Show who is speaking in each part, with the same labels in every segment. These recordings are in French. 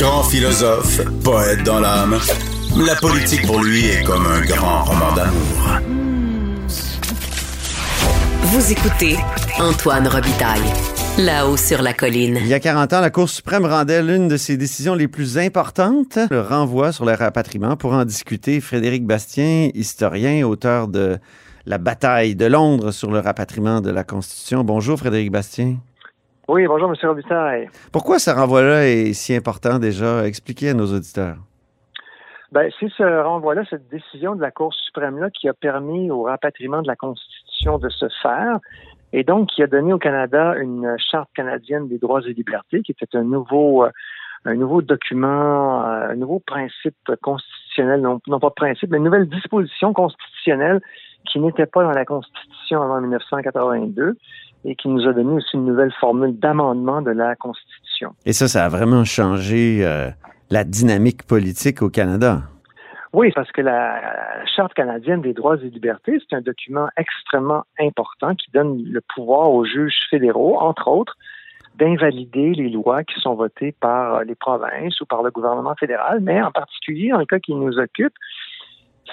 Speaker 1: Grand philosophe, poète dans l'âme, la politique pour lui est comme un grand roman d'amour.
Speaker 2: Vous écoutez Antoine Robitaille, là-haut sur la colline.
Speaker 3: Il y a 40 ans, la Cour suprême rendait l'une de ses décisions les plus importantes, le renvoi sur le rapatriement. Pour en discuter, Frédéric Bastien, historien, auteur de La bataille de Londres sur le rapatriement de la Constitution. Bonjour Frédéric Bastien.
Speaker 4: Oui, bonjour, M. Robitaille.
Speaker 3: Pourquoi ce renvoi-là est si important déjà? Expliquez à nos auditeurs.
Speaker 4: Ben, c'est ce renvoi-là, cette décision de la Cour suprême-là qui a permis au rapatriement de la Constitution de se faire et donc qui a donné au Canada une charte canadienne des droits et libertés qui était un nouveau euh, un nouveau document, euh, un nouveau principe constitutionnel, non, non pas principe, mais une nouvelle disposition constitutionnelle qui n'était pas dans la Constitution avant 1982 et qui nous a donné aussi une nouvelle formule d'amendement de la Constitution.
Speaker 3: Et ça, ça a vraiment changé euh, la dynamique politique au Canada.
Speaker 4: Oui, parce que la, la Charte canadienne des droits et libertés, c'est un document extrêmement important qui donne le pouvoir aux juges fédéraux, entre autres, d'invalider les lois qui sont votées par les provinces ou par le gouvernement fédéral, mais en particulier, dans le cas qui nous occupe,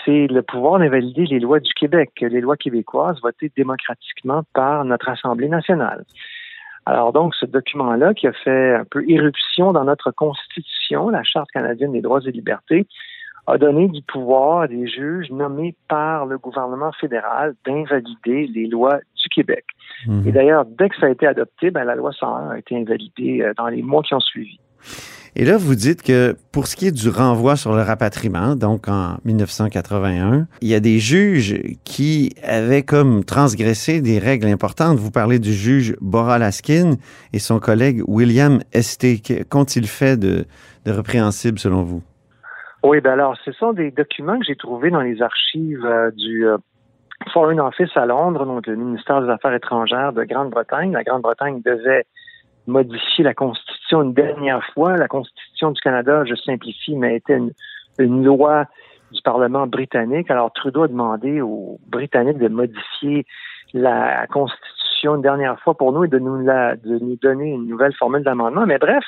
Speaker 4: c'est le pouvoir d'invalider les lois du Québec, les lois québécoises votées démocratiquement par notre Assemblée nationale. Alors donc, ce document-là qui a fait un peu éruption dans notre Constitution, la Charte canadienne des droits et libertés, a donné du pouvoir à des juges nommés par le gouvernement fédéral d'invalider les lois du Québec.
Speaker 3: Mhm.
Speaker 4: Et d'ailleurs, dès que ça a été adopté, ben, la loi 101 a été invalidée euh, dans les mois qui ont suivi.
Speaker 3: Et là, vous dites que pour ce qui est du renvoi sur le rapatriement, donc en 1981, il y a des juges qui avaient comme transgressé des règles importantes. Vous parlez du juge Bora Laskin et son collègue William Esté. Qu'ont-ils fait de, de répréhensible selon vous?
Speaker 4: Oui, ben alors, ce sont des documents que j'ai trouvés dans les archives euh, du euh, Foreign Office à Londres, donc le ministère des Affaires étrangères de Grande-Bretagne. La Grande-Bretagne devait modifier la Constitution une dernière fois. La Constitution du Canada, je simplifie, mais était une, loi du Parlement britannique. Alors Trudeau a demandé aux Britanniques de modifier la Constitution une dernière fois pour nous et de nous, la, de nous donner une nouvelle formule d'amendement. Mais bref,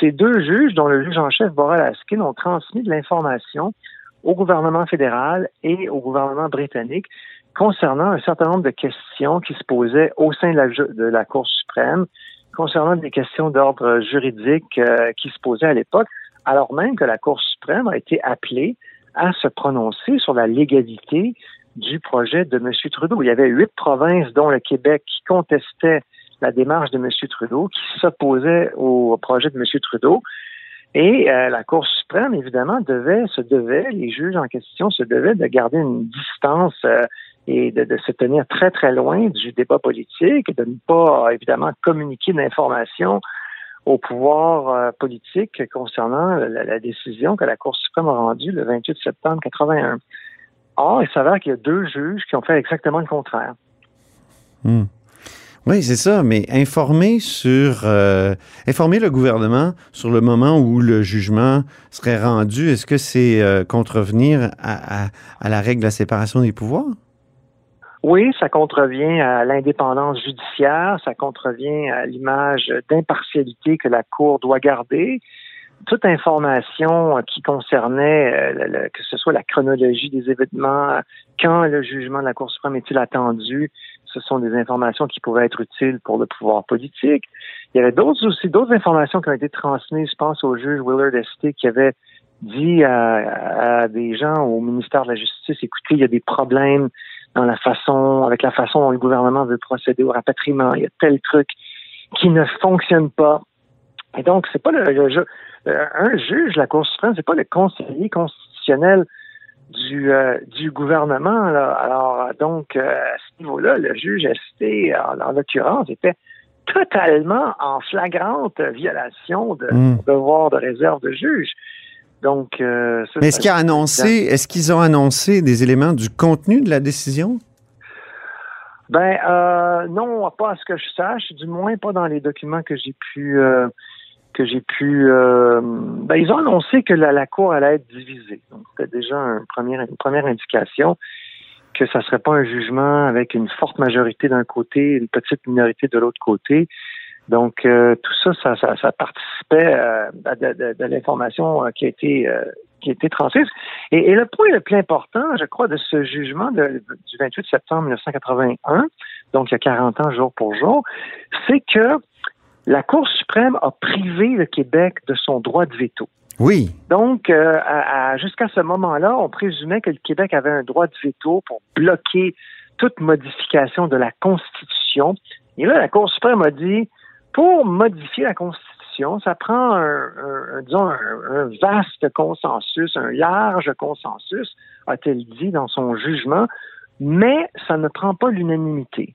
Speaker 4: ces deux juges, dont le juge en chef Bora Laskin, ont transmis de l'information au gouvernement fédéral et au gouvernement britannique concernant un certain nombre de questions qui se posaient au sein de la, de la Cour suprême, concernant des questions d'ordre juridique euh, qui se posaient à l'époque, alors même que la Cour suprême a été appelée à se prononcer sur la légalité du projet de M. Trudeau. Il y avait huit provinces, dont le Québec, qui contestaient la démarche de M. Trudeau, qui s'opposaient au projet de M. Trudeau. Et euh, la Cour suprême, évidemment, devait, se devait, les juges en question se devaient de garder une distance euh, et de, de, se tenir très, très loin du débat politique de ne pas, évidemment, communiquer d'informations au pouvoir euh, politique concernant la, la, décision que la Cour suprême a rendue le 28 septembre 81. Or, il s'avère qu'il y a deux juges qui ont fait exactement le contraire.
Speaker 3: Hmm. Oui, c'est ça, mais informer sur euh, informer le gouvernement sur le moment où le jugement serait rendu, est-ce que c'est euh, contrevenir à, la règle de la séparation des pouvoirs?
Speaker 4: Oui, ça contrevient à l'indépendance judiciaire, ça contrevient à l'image d'impartialité que la Cour doit garder. Toute information qui concernait, euh, le, que ce soit la chronologie des événements, quand le jugement de la Cour suprême est-il attendu, ce sont des informations qui pourraient être utiles pour le pouvoir politique. Il y avait d'autres aussi, d'autres informations qui ont été transmises, je pense au juge Willard Esté qui avait dit à, des gens au ministère de la Justice, écoutez, il y a des problèmes avec la façon dont le gouvernement veut procéder au rapatriement. Il y a tel truc qui ne fonctionne pas. Et donc, c'est pas le, un juge, la Cour suprême, c'est pas le conseiller constitutionnel du, euh, du gouvernement. Alors, donc, euh, à ce niveau-là, le juge ST, en, l'occurrence, était totalement en flagrante violation de hmm. devoir de réserve de juge. Donc,
Speaker 3: euh, Mais est-ce qu'il a annoncé, est-ce qu'ils ont annoncé des éléments du contenu de la décision?
Speaker 4: Ben euh, non, pas à ce que je sache, du moins pas dans les documents que j'ai pu que j'ai pu. Euh, ben, ils ont annoncé que la, cour allait être divisée. C'était déjà une première indication que ça serait pas un jugement avec une forte majorité d'un côté, une petite minorité de l'autre côté. Donc euh, tout ça, ça, participait euh, de, l'information qui a été qui a été transmise. Et, le point le plus important, je crois, de ce jugement du 28 septembre 1981, donc il y a 40 ans jour pour jour, c'est que la Cour suprême a privé le Québec de son droit de veto.
Speaker 3: Oui.
Speaker 4: Donc, euh, jusqu'à ce moment-là, on présumait que le Québec avait un droit de veto pour bloquer toute modification de la Constitution. Et là, la Cour suprême a dit, pour modifier la Constitution, ça prend un, disons, un, vaste consensus, un large consensus, a-t-elle dit dans son jugement, mais ça ne prend pas l'unanimité.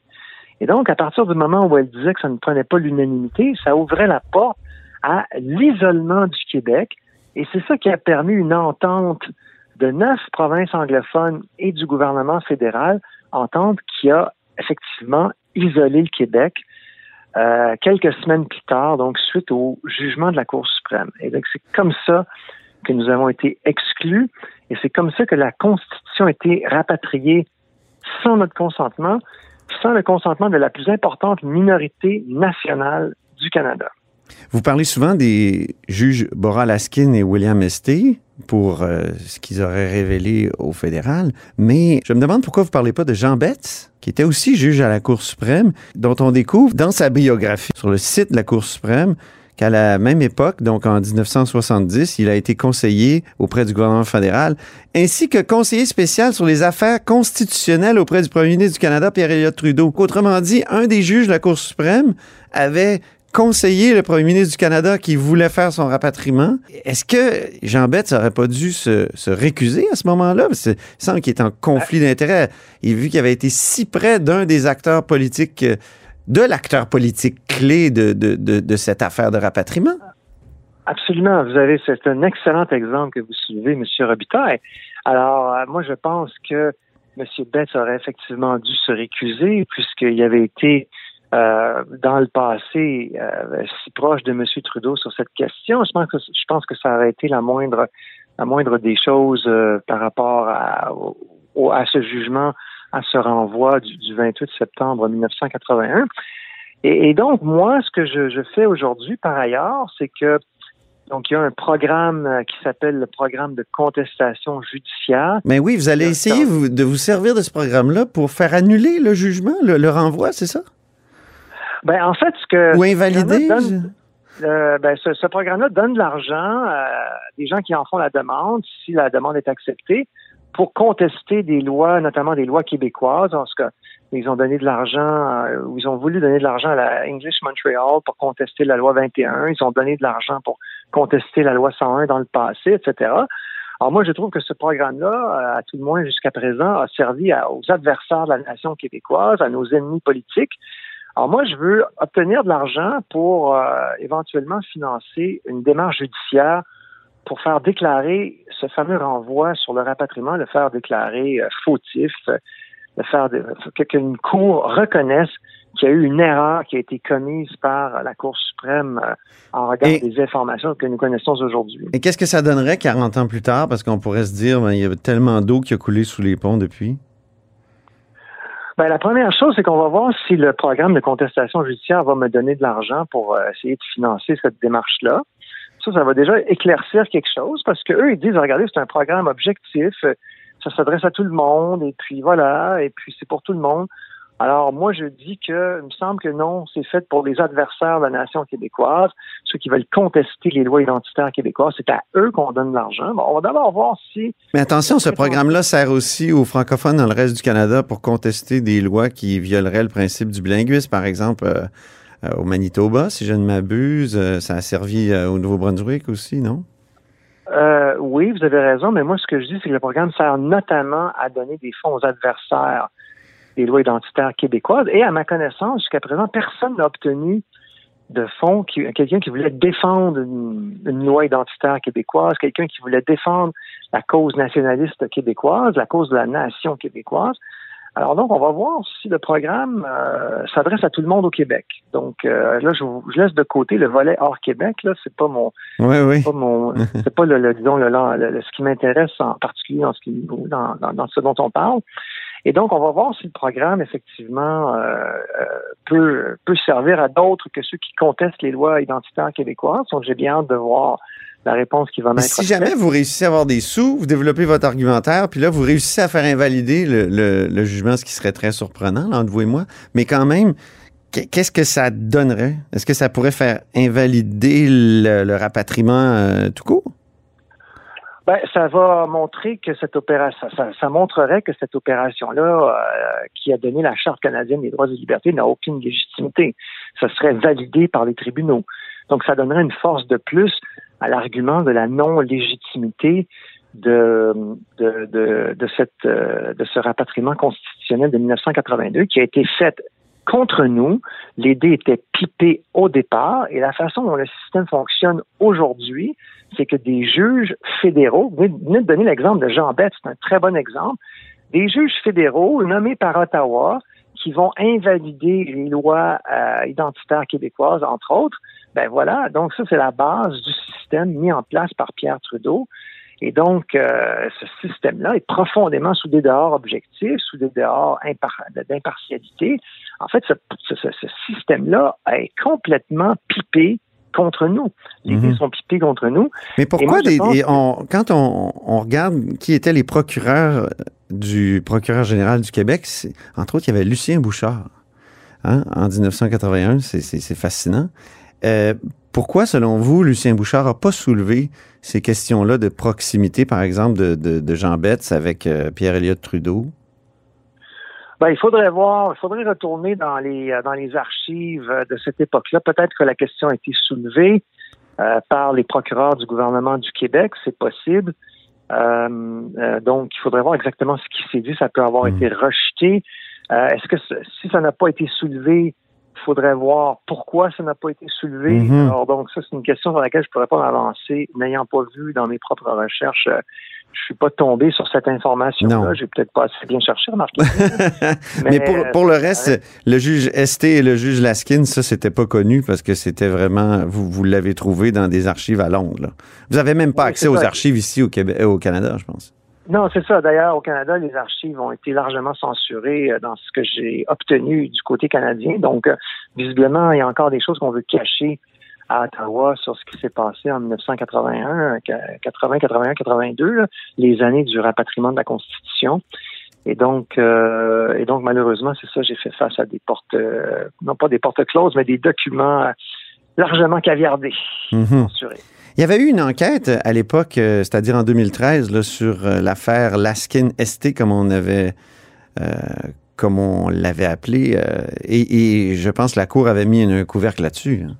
Speaker 4: Et donc, à partir du moment où elle disait que ça ne prenait pas l'unanimité, ça ouvrait la porte à l'isolement du Québec. Et c'est ça qui a permis une entente de neuf provinces anglophones et du gouvernement fédéral, entente qui a effectivement isolé le Québec euh, quelques semaines plus tard, donc suite au jugement de la Cour suprême. Et donc, c'est comme ça que nous avons été exclus et c'est comme ça que la Constitution a été rapatriée sans notre consentement sans le consentement de la plus importante minorité nationale du Canada.
Speaker 3: Vous parlez souvent des juges Bora Laskin et William Esté pour euh, ce qu'ils auraient révélé au fédéral, mais je me demande pourquoi vous parlez pas de Jean Betts, qui était aussi juge à la Cour suprême, dont on découvre dans sa biographie sur le site de la Cour suprême qu'à la même époque, donc en 1970, il a été conseiller auprès du gouvernement fédéral, ainsi que conseiller spécial sur les affaires constitutionnelles auprès du premier ministre du Canada, Pierre-Éliott Trudeau. Autrement dit, un des juges de la Cour suprême avait conseillé le premier ministre du Canada qui voulait faire son rapatriement. Est-ce que Jean Betts n'aurait pas dû se, récuser à ce moment-là? Il semble qu'il est en conflit d'intérêts. Il vu qu'il avait été si près d'un des acteurs politiques euh, de l'acteur politique clé de, cette affaire de rapatriement?
Speaker 4: Absolument. Vous avez, c'est un excellent exemple que vous soulevez, M. Robitaille. Alors, euh, moi, je pense que M. Betts aurait effectivement dû se récuser puisqu'il avait été euh, dans le passé euh, si proche de M. Trudeau sur cette question. Je pense que je pense que ça aurait été la moindre la moindre des choses par rapport à, à ce jugement à ce renvoi du, 28 septembre 1981. Et, donc, moi, ce que je, fais aujourd'hui, par ailleurs, c'est que donc, il y a un programme euh, qui s'appelle le programme de contestation judiciaire.
Speaker 3: Mais oui, vous allez essayer de vous servir de ce programme-là pour faire annuler le jugement, le, renvoi, c'est ça?
Speaker 4: Ben, en fait, ce que.
Speaker 3: Ou invalider?
Speaker 4: Euh, ben, ce, programme-là donne de l'argent à des gens qui en font la demande, si la demande est acceptée pour contester des lois, notamment des lois québécoises. En tout cas, ils ont donné de l'argent, euh, ou ils ont voulu donner de l'argent à la English Montreal pour contester la loi 21. Ils ont donné de l'argent pour contester la loi 101 dans le passé, etc. Alors moi, je trouve que ce programme-là, euh, à tout le moins jusqu'à présent, a servi aux adversaires de la nation québécoise, à nos ennemis politiques. Alors moi, je veux obtenir de l'argent pour euh, éventuellement financer une démarche judiciaire pour faire déclarer ce fameux renvoi sur le rapatriement, le faire déclarer euh, fautif, le faire qu'une cour reconnaisse qu'il y a eu une erreur qui a été commise par la Cour suprême euh, en regard des informations que nous connaissons aujourd'hui.
Speaker 3: Et qu'est-ce que ça donnerait 40 ans plus tard? Parce qu'on pourrait se dire, ben, il y a tellement d'eau qui a coulé sous les ponts depuis.
Speaker 4: Ben, la première chose, c'est qu'on va voir si le programme de contestation judiciaire va me donner de l'argent pour essayer de financer cette démarche-là ça, va déjà éclaircir quelque chose parce qu'eux, ils disent, regardez, c'est un programme objectif, ça s'adresse à tout le monde, et puis voilà, et puis c'est pour tout le monde. Alors, moi, je dis que, il me semble que non, c'est fait pour les adversaires de la nation québécoise, ceux qui veulent contester les lois identitaires québécoises. C'est à eux qu'on donne l'argent. Bon, on va d'abord voir si.
Speaker 3: Mais attention, ce programme-là sert aussi aux francophones dans le reste du Canada pour contester des lois qui violeraient le principe du bilinguisme, par exemple. euh, euh, au Manitoba, si je ne m'abuse, euh, ça a servi au Nouveau-Brunswick aussi, non?
Speaker 4: Oui, vous avez raison, mais moi, ce que je dis, c'est que le programme sert notamment à donner des fonds aux adversaires des lois identitaires québécoises. Et à ma connaissance, jusqu'à présent, personne n'a obtenu de fonds, quelqu'un qui voulait défendre une, une loi identitaire québécoise, quelqu'un qui voulait défendre la cause nationaliste québécoise, la cause de la nation québécoise. Alors donc, on va voir si le programme euh, s'adresse à tout le monde au Québec. Donc euh, là, je, vous- je laisse de côté le volet hors Québec. Là, c'est pas mon,
Speaker 3: Oui, oui.
Speaker 4: pas mon, c'est pas le, le- disons le, le- le- ce qui m'intéresse en particulier dans ce qui, dans, dans, dans ce dont on parle. Et donc, on va voir si le programme effectivement euh, euh, peut peut servir à d'autres que ceux qui contestent les lois identitaires québécoises. Donc, j'ai bien hâte de voir la réponse qui va m'être
Speaker 3: si jamais vous réussissez à avoir des sous, vous développez votre argumentaire, puis là, vous réussissez à faire invalider le, le- le jugement, ce qui serait très surprenant, là, entre vous et moi. Mais quand même, qu- qu'est-ce que ça donnerait? Est-ce que ça pourrait faire invalider le, le rapatriement euh, tout court?
Speaker 4: Ben, ça va montrer que cette opération, ça, ça montrerait que cette opération-là, euh, qui a donné la Charte canadienne des droits et libertés, n'a aucune légitimité. Ça serait validé par les tribunaux. Donc, ça donnerait une force de plus à l'argument de la non-légitimité de, de, de, de, cette, euh, de ce rapatriement constitutionnel de 1982 qui a été fait contre nous. Les dés étaient pipés au départ et la façon dont le système fonctionne aujourd'hui, c'est que des juges fédéraux, vous venez de donner l'exemple de Jean Bett, c'est un très bon exemple, des juges fédéraux nommés par Ottawa qui vont invalider les lois euh, identitaires québécoises, entre autres, ben voilà, donc ça c'est la base du système mis en place par Pierre Trudeau. Et donc, euh, ce système-là est profondément sous des dehors objectifs, sous des dehors impar- d'impartialité. En fait, ce, ce- ce- ce système-là est complètement pipé contre nous. Les dés sont pipés contre nous.
Speaker 3: Mais pourquoi,
Speaker 4: moi,
Speaker 3: des, on- quand on, on regarde qui étaient les procureurs du procureur général du Québec, entre autres, il y avait Lucien Bouchard hein, en 1981. C'est- C'est c'est fascinant. Euh, pourquoi, selon vous, Lucien Bouchard n'a pas soulevé ces questions-là de proximité, par exemple, de, de, de Jean Betts avec euh, Pierre-Éliott Trudeau?
Speaker 4: Ben, il faudrait voir, il faudrait retourner dans les euh, dans les archives euh, de cette époque-là. Peut-être que la question a été soulevée euh, par les procureurs du gouvernement du Québec, c'est possible. Euh, donc, il faudrait voir exactement ce qui s'est dit. Ça peut avoir
Speaker 3: Mhm.
Speaker 4: été rejeté. Est-ce que si ça n'a pas été soulevé, faudrait voir pourquoi ça n'a pas été soulevé.
Speaker 3: Mhm.
Speaker 4: Alors, donc, ça, c'est une question sur laquelle je ne pourrais pas m'avancer, n'ayant pas vu dans mes propres recherches. euh, je suis pas tombé sur cette information-là. J'ai peut-être pas assez bien cherché, remarquez.
Speaker 3: Mais, pour, pour le
Speaker 4: euh,
Speaker 3: reste, le juge ST et le juge Laskin, ça, c'était pas connu parce que c'était vraiment, vous, vous l'avez trouvé dans des archives à Londres. là. Vous avez même pas
Speaker 4: Oui,
Speaker 3: accès aux
Speaker 4: ça.
Speaker 3: archives ici au, Québec, au Canada, je pense.
Speaker 4: Non, c'est ça. D'ailleurs, au Canada, les archives ont été largement censurées euh, dans ce que j'ai obtenu du côté canadien. Donc, euh, visiblement, il y a encore des choses qu'on veut cacher à Ottawa sur ce qui s'est passé en 1981, 80, 81, 82, là, les années du rapatriement de la Constitution. Et donc, euh, et donc malheureusement, c'est ça, j'ai fait face à des portes, euh, non pas des portes closes, mais des documents largement caviardés,
Speaker 3: Mhm. Il y avait eu une enquête à l'époque, euh, c'est-à-dire en 2013, là, sur euh, l'affaire Laskin ST, comme on avait, euh, comme on l'avait appelé, euh, et, et je pense que la Cour avait mis un couvercle là-dessus. hein.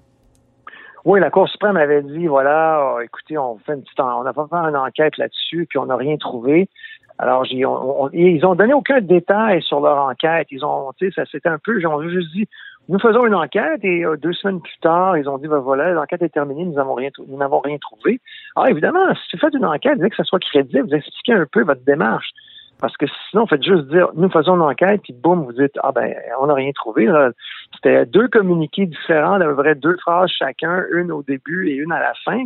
Speaker 4: Oui, la Cour suprême avait dit, voilà, écoutez, on fait une petite, en- on a pas fait une enquête là-dessus, puis on n'a rien trouvé. Alors, j'ai, on- ils ont donné aucun détail sur leur enquête. Ils ont, tu sais, ça c'était un peu, ils ont juste dit, nous faisons une enquête et euh, deux semaines plus tard, ils ont dit, ben voilà, l'enquête est terminée, nous n'avons rien, nous n'avons rien trouvé. Alors, évidemment, si vous faites une enquête, vous que ça soit crédible, vous expliquez un peu votre démarche. Parce que sinon, faites juste dire, nous faisons une enquête, puis boum, vous dites, ah ben, on n'a rien trouvé. C'était deux communiqués différents, peu près deux phrases chacun, une au début et une à la fin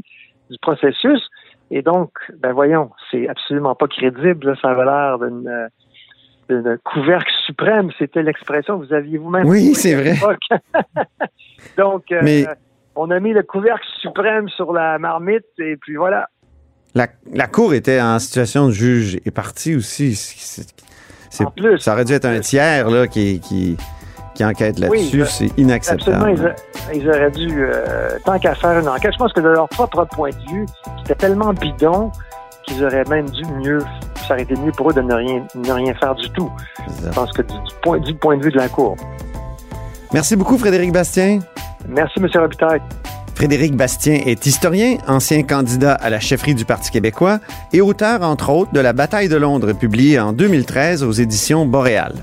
Speaker 4: du processus. Et donc, ben voyons, c'est absolument pas crédible. Ça avait l'air d'une d'une couvercle suprême. C'était l'expression que vous aviez vous-même.
Speaker 3: Oui, c'est vrai.
Speaker 4: donc, euh, on a mis le couvercle suprême sur la marmite et puis voilà.
Speaker 3: La, la Cour était en situation de juge et partie aussi.
Speaker 4: En plus.
Speaker 3: Ça aurait dû être un tiers là, qui, qui, qui enquête là-dessus.
Speaker 4: Oui,
Speaker 3: c'est
Speaker 4: Absolument,
Speaker 3: inacceptable.
Speaker 4: ils, a- ils auraient dû, euh, tant qu'à faire une enquête, je pense que de leur propre point de vue, c'était tellement bidon qu'ils auraient même dû mieux, ça aurait été mieux pour eux de ne rien, ne rien faire du tout. Je pense que du, du point, du point de vue de la Cour.
Speaker 3: Merci beaucoup, Frédéric Bastien.
Speaker 4: Merci, M. Robitaille.
Speaker 3: Frédéric Bastien est historien, ancien candidat à la chefferie du Parti québécois et auteur, entre autres, de La bataille de Londres, publiée en 2013 aux éditions Boréal.